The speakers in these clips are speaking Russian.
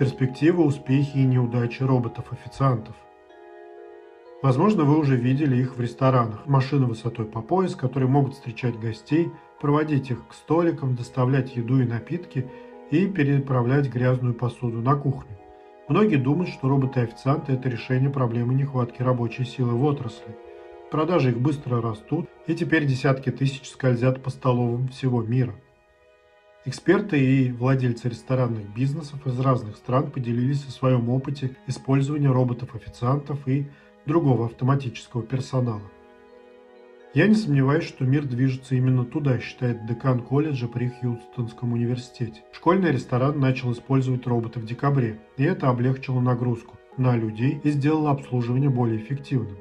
Перспективы, успехи и неудачи роботов-официантов. Возможно, вы уже видели их в ресторанах. Машины высотой по пояс, которые могут встречать гостей, проводить их к столикам, доставлять еду и напитки и переправлять грязную посуду на кухню. Многие думают, что роботы-официанты – это решение проблемы нехватки рабочей силы в отрасли. Продажи их быстро растут, и теперь десятки тысяч скользят по столовым всего мира. Эксперты и владельцы ресторанных бизнесов из разных стран поделились о своем опыте использования роботов-официантов и другого автоматического персонала. Я не сомневаюсь, что мир движется именно туда, считает декан колледжа при Хьюстонском университете. Школьный ресторан начал использовать роботы в декабре, и это облегчило нагрузку на людей и сделало обслуживание более эффективным.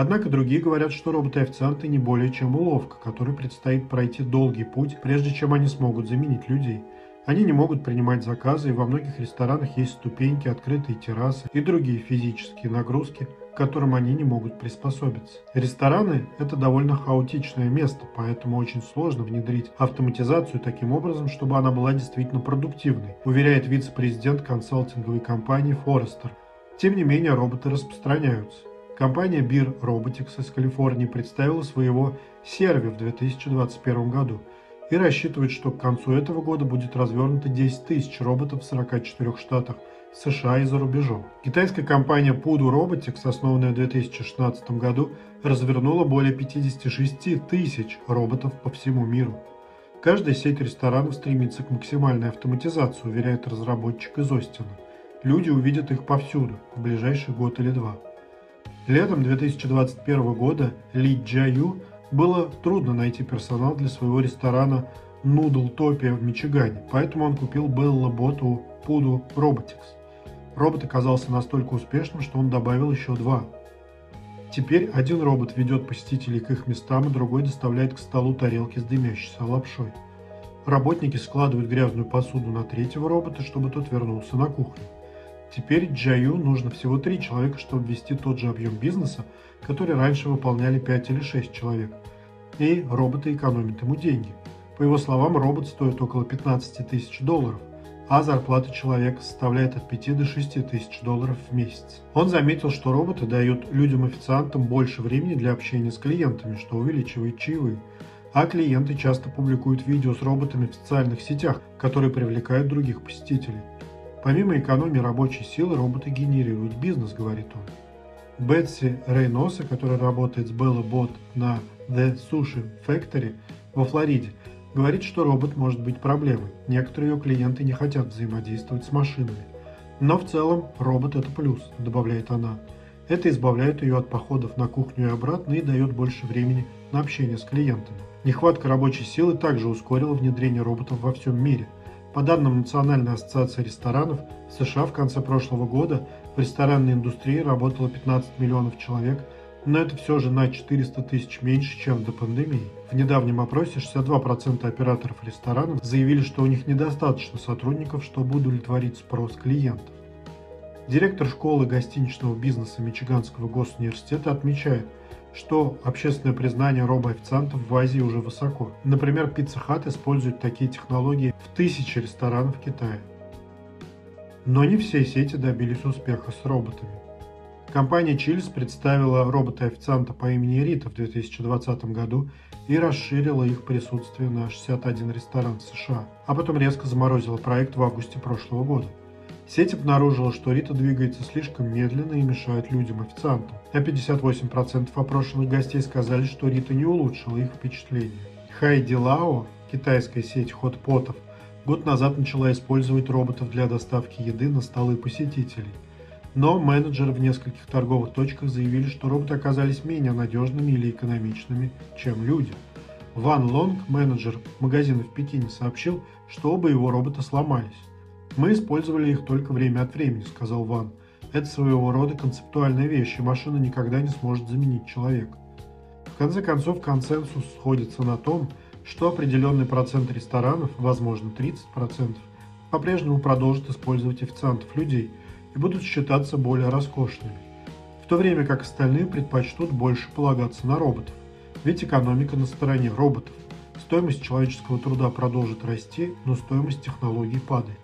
Однако другие говорят, что роботы-официанты не более чем уловка, которой предстоит пройти долгий путь, прежде чем они смогут заменить людей. Они не могут принимать заказы, и во многих ресторанах есть ступеньки, открытые террасы и другие физические нагрузки, к которым они не могут приспособиться. Рестораны – это довольно хаотичное место, поэтому очень сложно внедрить автоматизацию таким образом, чтобы она была действительно продуктивной, уверяет вице-президент консалтинговой компании Forrester. Тем не менее, роботы распространяются. Компания Beer Robotics из Калифорнии представила своего серви в 2021 году и рассчитывает, что к концу этого года будет развернуто 10 тысяч роботов в 44 штатах – США и за рубежом. Китайская компания Pudu Robotics, основанная в 2016 году, развернула более 56 тысяч роботов по всему миру. Каждая сеть ресторанов стремится к максимальной автоматизации, уверяет разработчик из Остина. Люди увидят их повсюду, в ближайший год или два. Летом 2021 года Ли Джаю было трудно найти персонал для своего ресторана Topia в Мичигане, поэтому он купил Bella Bot у Pudu Robotics. Робот оказался настолько успешным, что он добавил еще два. Теперь один робот ведет посетителей к их местам, и другой доставляет к столу тарелки с дымящейся лапшой. Работники складывают грязную посуду на третьего робота, чтобы тот вернулся на кухню. Теперь Джаю нужно всего три человека, чтобы ввести тот же объем бизнеса, который раньше выполняли 5 или 6 человек. И роботы экономят ему деньги. По его словам, робот стоит около 15 тысяч долларов а зарплата человека составляет от 5 до 6 тысяч долларов в месяц. Он заметил, что роботы дают людям-официантам больше времени для общения с клиентами, что увеличивает чаевые. А клиенты часто публикуют видео с роботами в социальных сетях, которые привлекают других посетителей. Помимо экономии рабочей силы, роботы генерируют бизнес, говорит он. Бетси Рейноса, которая работает с Bella Bot на The Sushi Factory во Флориде, Говорит, что робот может быть проблемой. Некоторые ее клиенты не хотят взаимодействовать с машинами. Но в целом робот это плюс, добавляет она. Это избавляет ее от походов на кухню и обратно и дает больше времени на общение с клиентами. Нехватка рабочей силы также ускорила внедрение роботов во всем мире. По данным Национальной ассоциации ресторанов, в США в конце прошлого года в ресторанной индустрии работало 15 миллионов человек – но это все же на 400 тысяч меньше, чем до пандемии. В недавнем опросе 62% операторов ресторанов заявили, что у них недостаточно сотрудников, чтобы удовлетворить спрос клиентов. Директор школы гостиничного бизнеса Мичиганского госуниверситета отмечает, что общественное признание робоофициантов в Азии уже высоко. Например, Pizza Hut использует такие технологии в тысячи ресторанов в Китае. Но не все сети добились успеха с роботами. Компания Chili's представила робота-официанта по имени Рита в 2020 году и расширила их присутствие на 61 ресторан в США, а потом резко заморозила проект в августе прошлого года. Сеть обнаружила, что Рита двигается слишком медленно и мешает людям-официантам, а 58% опрошенных гостей сказали, что Рита не улучшила их впечатление. Хайди Лао, китайская сеть хот-потов, год назад начала использовать роботов для доставки еды на столы посетителей – но менеджеры в нескольких торговых точках заявили, что роботы оказались менее надежными или экономичными, чем люди. Ван Лонг, менеджер магазина в Пекине, сообщил, что оба его робота сломались. «Мы использовали их только время от времени», — сказал Ван. «Это своего рода концептуальная вещь, и машина никогда не сможет заменить человека». В конце концов, консенсус сходится на том, что определенный процент ресторанов, возможно 30%, по-прежнему продолжит использовать официантов людей – и будут считаться более роскошными, в то время как остальные предпочтут больше полагаться на роботов, ведь экономика на стороне роботов. Стоимость человеческого труда продолжит расти, но стоимость технологий падает.